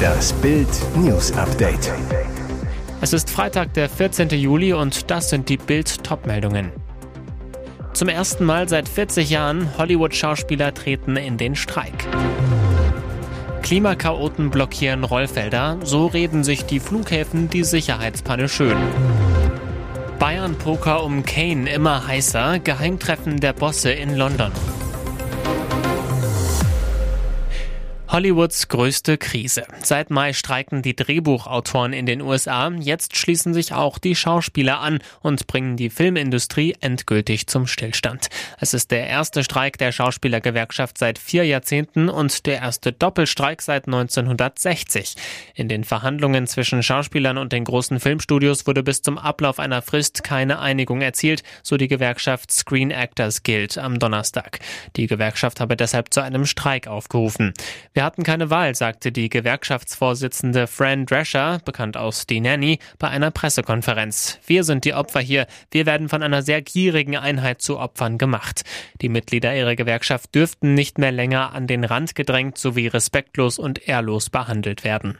Das Bild News Update. Es ist Freitag, der 14. Juli und das sind die Bild Topmeldungen. Zum ersten Mal seit 40 Jahren Hollywood-Schauspieler treten in den Streik. Klimakaoten blockieren Rollfelder, so reden sich die Flughäfen die Sicherheitspanne schön. Bayern-Poker um Kane immer heißer, Geheimtreffen der Bosse in London. Hollywoods größte Krise. Seit Mai streiken die Drehbuchautoren in den USA. Jetzt schließen sich auch die Schauspieler an und bringen die Filmindustrie endgültig zum Stillstand. Es ist der erste Streik der Schauspielergewerkschaft seit vier Jahrzehnten und der erste Doppelstreik seit 1960. In den Verhandlungen zwischen Schauspielern und den großen Filmstudios wurde bis zum Ablauf einer Frist keine Einigung erzielt, so die Gewerkschaft Screen Actors Guild am Donnerstag. Die Gewerkschaft habe deshalb zu einem Streik aufgerufen. Wir hatten keine Wahl, sagte die Gewerkschaftsvorsitzende Fran Drescher, bekannt aus Die Nanny, bei einer Pressekonferenz. Wir sind die Opfer hier. Wir werden von einer sehr gierigen Einheit zu Opfern gemacht. Die Mitglieder ihrer Gewerkschaft dürften nicht mehr länger an den Rand gedrängt sowie respektlos und ehrlos behandelt werden.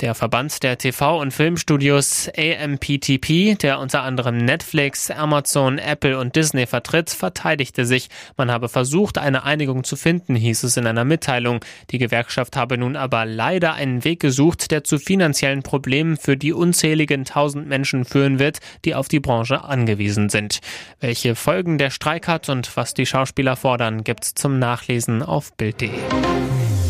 Der Verband der TV- und Filmstudios AMPTP, der unter anderem Netflix, Amazon, Apple und Disney vertritt, verteidigte sich. Man habe versucht, eine Einigung zu finden, hieß es in einer Mitteilung. Die Gewerkschaft habe nun aber leider einen Weg gesucht, der zu finanziellen Problemen für die unzähligen tausend Menschen führen wird, die auf die Branche angewiesen sind. Welche Folgen der Streik hat und was die Schauspieler fordern, gibt's zum Nachlesen auf Bild.de.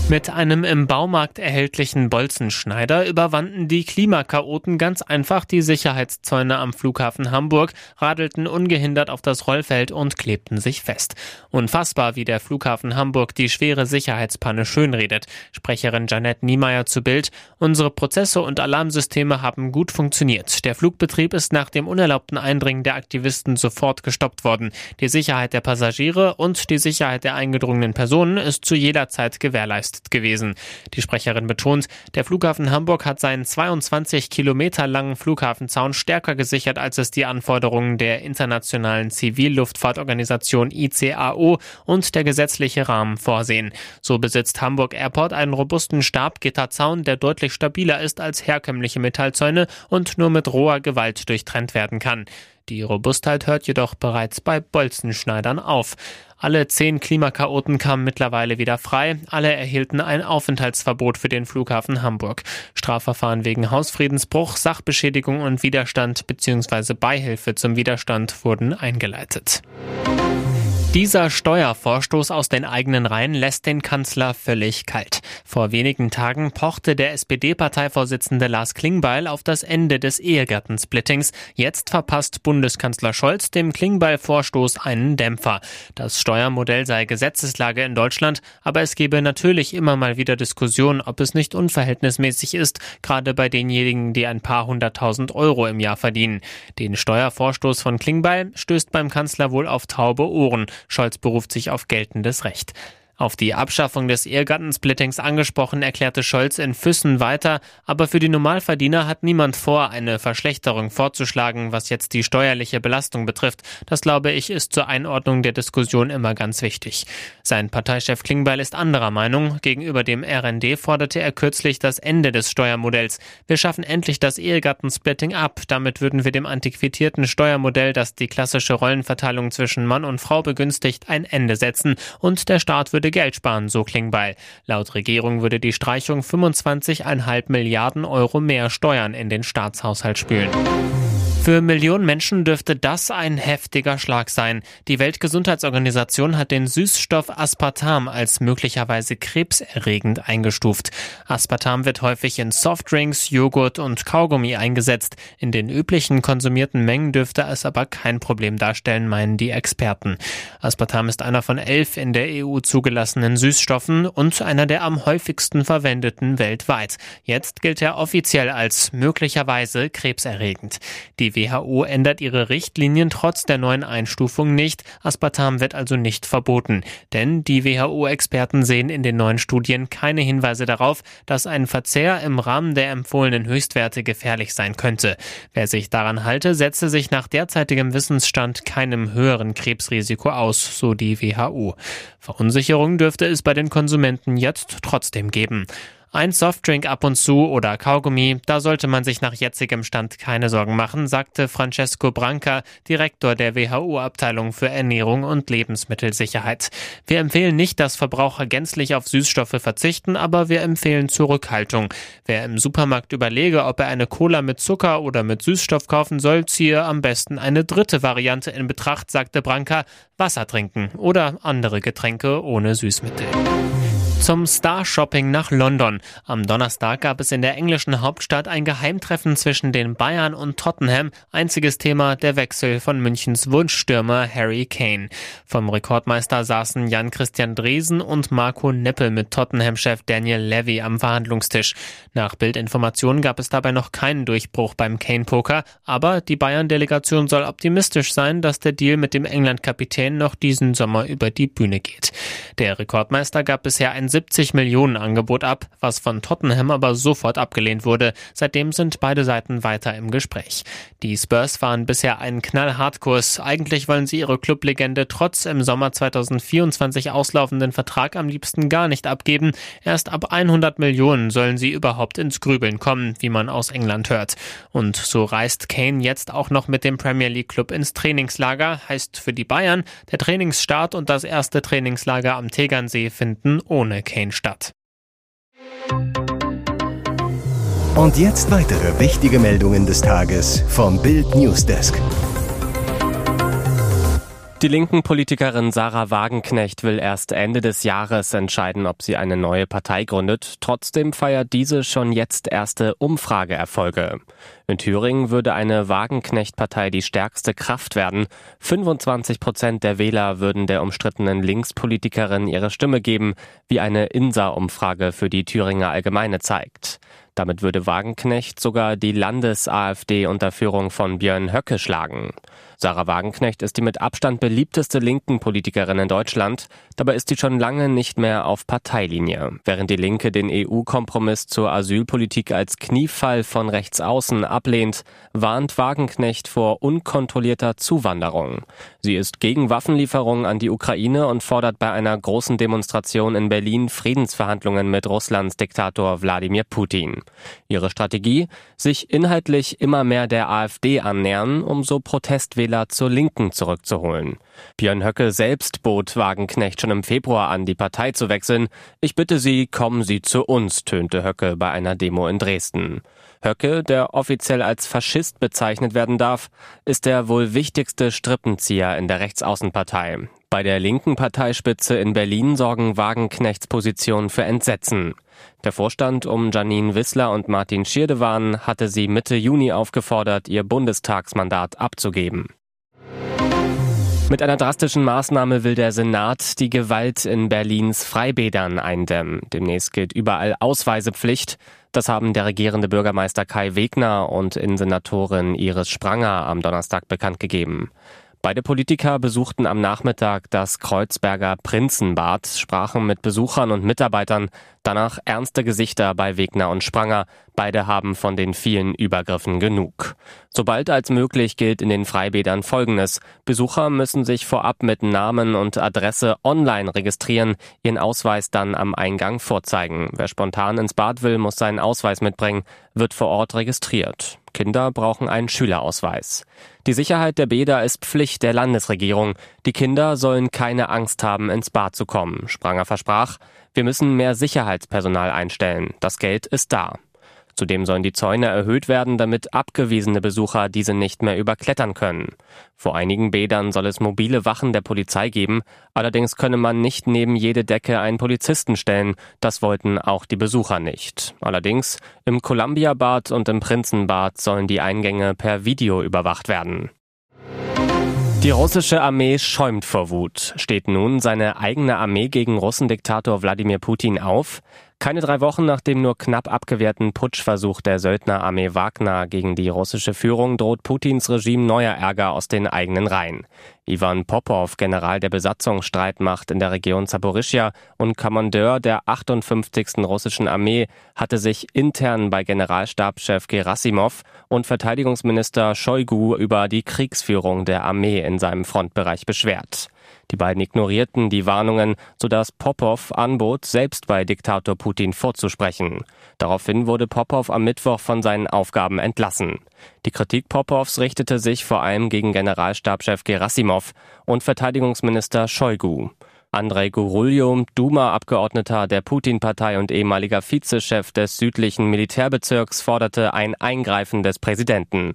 Mit einem im Baumarkt erhältlichen Bolzenschneider überwanden die Klimakaoten ganz einfach die Sicherheitszäune am Flughafen Hamburg, radelten ungehindert auf das Rollfeld und klebten sich fest. Unfassbar, wie der Flughafen Hamburg die schwere Sicherheitspanne schönredet. Sprecherin Janette Niemeyer zu Bild. Unsere Prozesse und Alarmsysteme haben gut funktioniert. Der Flugbetrieb ist nach dem unerlaubten Eindringen der Aktivisten sofort gestoppt worden. Die Sicherheit der Passagiere und die Sicherheit der eingedrungenen Personen ist zu jeder Zeit gewährleistet gewesen. Die Sprecherin betont, der Flughafen Hamburg hat seinen 22 Kilometer langen Flughafenzaun stärker gesichert, als es die Anforderungen der internationalen Zivilluftfahrtorganisation ICAO und der gesetzliche Rahmen vorsehen. So besitzt Hamburg Airport einen robusten Stabgitterzaun, der deutlich stabiler ist als herkömmliche Metallzäune und nur mit roher Gewalt durchtrennt werden kann. Die Robustheit hört jedoch bereits bei Bolzenschneidern auf. Alle zehn Klimakaoten kamen mittlerweile wieder frei. Alle erhielten ein Aufenthaltsverbot für den Flughafen Hamburg. Strafverfahren wegen Hausfriedensbruch, Sachbeschädigung und Widerstand bzw. Beihilfe zum Widerstand wurden eingeleitet. Dieser Steuervorstoß aus den eigenen Reihen lässt den Kanzler völlig kalt. Vor wenigen Tagen pochte der SPD-Parteivorsitzende Lars Klingbeil auf das Ende des Ehegattensplittings. Jetzt verpasst Bundeskanzler Scholz dem Klingbeil-Vorstoß einen Dämpfer. Das Steuermodell sei Gesetzeslage in Deutschland, aber es gebe natürlich immer mal wieder Diskussionen, ob es nicht unverhältnismäßig ist, gerade bei denjenigen, die ein paar hunderttausend Euro im Jahr verdienen. Den Steuervorstoß von Klingbeil stößt beim Kanzler wohl auf taube Ohren. Scholz beruft sich auf geltendes Recht. Auf die Abschaffung des Ehegattensplittings angesprochen, erklärte Scholz in Füssen weiter, aber für die Normalverdiener hat niemand vor, eine Verschlechterung vorzuschlagen, was jetzt die steuerliche Belastung betrifft. Das glaube ich ist zur Einordnung der Diskussion immer ganz wichtig. Sein Parteichef Klingbeil ist anderer Meinung. Gegenüber dem RND forderte er kürzlich das Ende des Steuermodells. Wir schaffen endlich das Ehegattensplitting ab. Damit würden wir dem antiquitierten Steuermodell, das die klassische Rollenverteilung zwischen Mann und Frau begünstigt, ein Ende setzen und der Staat würde Geld sparen, so Klingbeil. Laut Regierung würde die Streichung 25,5 Milliarden Euro mehr Steuern in den Staatshaushalt spülen. Für Millionen Menschen dürfte das ein heftiger Schlag sein. Die Weltgesundheitsorganisation hat den Süßstoff Aspartam als möglicherweise krebserregend eingestuft. Aspartam wird häufig in Softdrinks, Joghurt und Kaugummi eingesetzt. In den üblichen konsumierten Mengen dürfte es aber kein Problem darstellen, meinen die Experten. Aspartam ist einer von elf in der EU zugelassenen Süßstoffen und einer der am häufigsten verwendeten weltweit. Jetzt gilt er offiziell als möglicherweise krebserregend. Die Die WHO ändert ihre Richtlinien trotz der neuen Einstufung nicht. Aspartam wird also nicht verboten. Denn die WHO-Experten sehen in den neuen Studien keine Hinweise darauf, dass ein Verzehr im Rahmen der empfohlenen Höchstwerte gefährlich sein könnte. Wer sich daran halte, setze sich nach derzeitigem Wissensstand keinem höheren Krebsrisiko aus, so die WHO. Verunsicherung dürfte es bei den Konsumenten jetzt trotzdem geben. Ein Softdrink ab und zu oder Kaugummi, da sollte man sich nach jetzigem Stand keine Sorgen machen, sagte Francesco Branca, Direktor der WHO-Abteilung für Ernährung und Lebensmittelsicherheit. Wir empfehlen nicht, dass Verbraucher gänzlich auf Süßstoffe verzichten, aber wir empfehlen Zurückhaltung. Wer im Supermarkt überlege, ob er eine Cola mit Zucker oder mit Süßstoff kaufen soll, ziehe am besten eine dritte Variante in Betracht, sagte Branca, Wasser trinken oder andere Getränke ohne Süßmittel zum Star-Shopping nach London. Am Donnerstag gab es in der englischen Hauptstadt ein Geheimtreffen zwischen den Bayern und Tottenham. Einziges Thema der Wechsel von Münchens Wunschstürmer Harry Kane. Vom Rekordmeister saßen Jan-Christian Dresen und Marco Neppel mit Tottenham-Chef Daniel Levy am Verhandlungstisch. Nach Bildinformationen gab es dabei noch keinen Durchbruch beim Kane-Poker, aber die Bayern-Delegation soll optimistisch sein, dass der Deal mit dem England-Kapitän noch diesen Sommer über die Bühne geht. Der Rekordmeister gab bisher ein 70 Millionen Angebot ab, was von Tottenham aber sofort abgelehnt wurde. Seitdem sind beide Seiten weiter im Gespräch. Die Spurs fahren bisher einen Knallhartkurs. Eigentlich wollen sie ihre Clublegende trotz im Sommer 2024 auslaufenden Vertrag am liebsten gar nicht abgeben. Erst ab 100 Millionen sollen sie überhaupt ins Grübeln kommen, wie man aus England hört. Und so reist Kane jetzt auch noch mit dem Premier League Club ins Trainingslager. Heißt für die Bayern, der Trainingsstart und das erste Trainingslager am Tegernsee finden ohne Kane statt. Und jetzt weitere wichtige Meldungen des Tages vom Bild Newsdesk. Die linken Politikerin Sarah Wagenknecht will erst Ende des Jahres entscheiden, ob sie eine neue Partei gründet. Trotzdem feiert diese schon jetzt erste Umfrageerfolge. In Thüringen würde eine Wagenknecht-Partei die stärkste Kraft werden. 25 Prozent der Wähler würden der umstrittenen Linkspolitikerin ihre Stimme geben, wie eine INSA-Umfrage für die Thüringer Allgemeine zeigt. Damit würde Wagenknecht sogar die Landes-AfD unter Führung von Björn Höcke schlagen. Sarah Wagenknecht ist die mit Abstand beliebteste linken Politikerin in Deutschland. Dabei ist sie schon lange nicht mehr auf Parteilinie. Während die Linke den EU-Kompromiss zur Asylpolitik als Kniefall von rechts außen ablehnt, warnt Wagenknecht vor unkontrollierter Zuwanderung. Sie ist gegen Waffenlieferungen an die Ukraine und fordert bei einer großen Demonstration in Berlin Friedensverhandlungen mit Russlands Diktator Wladimir Putin. Ihre Strategie? Sich inhaltlich immer mehr der AfD annähern, um so Protestwähler Wähler zur Linken zurückzuholen. Björn Höcke selbst bot Wagenknecht schon im Februar an, die Partei zu wechseln. Ich bitte Sie, kommen Sie zu uns, tönte Höcke bei einer Demo in Dresden. Höcke, der offiziell als Faschist bezeichnet werden darf, ist der wohl wichtigste Strippenzieher in der Rechtsaußenpartei. Bei der linken Parteispitze in Berlin sorgen Wagenknechts Positionen für Entsetzen. Der Vorstand um Janine Wissler und Martin Schirdewan hatte sie Mitte Juni aufgefordert, ihr Bundestagsmandat abzugeben. Mit einer drastischen Maßnahme will der Senat die Gewalt in Berlins Freibädern eindämmen. Demnächst gilt überall Ausweisepflicht. Das haben der regierende Bürgermeister Kai Wegner und Innensenatorin Iris Spranger am Donnerstag bekannt gegeben. Beide Politiker besuchten am Nachmittag das Kreuzberger Prinzenbad, sprachen mit Besuchern und Mitarbeitern, danach ernste Gesichter bei Wegner und Spranger. Beide haben von den vielen Übergriffen genug. Sobald als möglich gilt in den Freibädern Folgendes. Besucher müssen sich vorab mit Namen und Adresse online registrieren, ihren Ausweis dann am Eingang vorzeigen. Wer spontan ins Bad will, muss seinen Ausweis mitbringen, wird vor Ort registriert. Kinder brauchen einen Schülerausweis. Die Sicherheit der Bäder ist Pflicht der Landesregierung. Die Kinder sollen keine Angst haben, ins Bad zu kommen. Spranger versprach, wir müssen mehr Sicherheitspersonal einstellen. Das Geld ist da. Zudem sollen die Zäune erhöht werden, damit abgewiesene Besucher diese nicht mehr überklettern können. Vor einigen Bädern soll es mobile Wachen der Polizei geben, allerdings könne man nicht neben jede Decke einen Polizisten stellen, das wollten auch die Besucher nicht. Allerdings im Columbia Bad und im Prinzenbad sollen die Eingänge per Video überwacht werden. Die russische Armee schäumt vor Wut. Steht nun seine eigene Armee gegen Russendiktator Wladimir Putin auf? Keine drei Wochen nach dem nur knapp abgewehrten Putschversuch der Söldnerarmee Wagner gegen die russische Führung droht Putins Regime neuer Ärger aus den eigenen Reihen. Ivan Popov, General der Besatzungsstreitmacht in der Region Zaporischia und Kommandeur der 58. russischen Armee, hatte sich intern bei Generalstabschef Gerasimov und Verteidigungsminister Shoigu über die Kriegsführung der Armee in seinem Frontbereich beschwert. Die beiden ignorierten die Warnungen, sodass Popov anbot, selbst bei Diktator Putin vorzusprechen. Daraufhin wurde Popov am Mittwoch von seinen Aufgaben entlassen. Die Kritik Popovs richtete sich vor allem gegen Generalstabschef Gerasimov und Verteidigungsminister Shoigu. Andrei Guruljo, Duma-Abgeordneter der Putin-Partei und ehemaliger Vizechef des südlichen Militärbezirks, forderte ein Eingreifen des Präsidenten.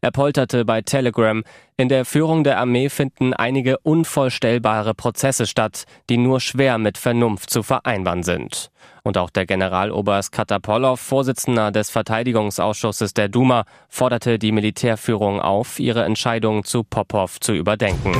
Er polterte bei Telegram, in der Führung der Armee finden einige unvollstellbare Prozesse statt, die nur schwer mit Vernunft zu vereinbaren sind. Und auch der Generaloberst Katapolov, Vorsitzender des Verteidigungsausschusses der Duma, forderte die Militärführung auf, ihre Entscheidung zu Popov zu überdenken.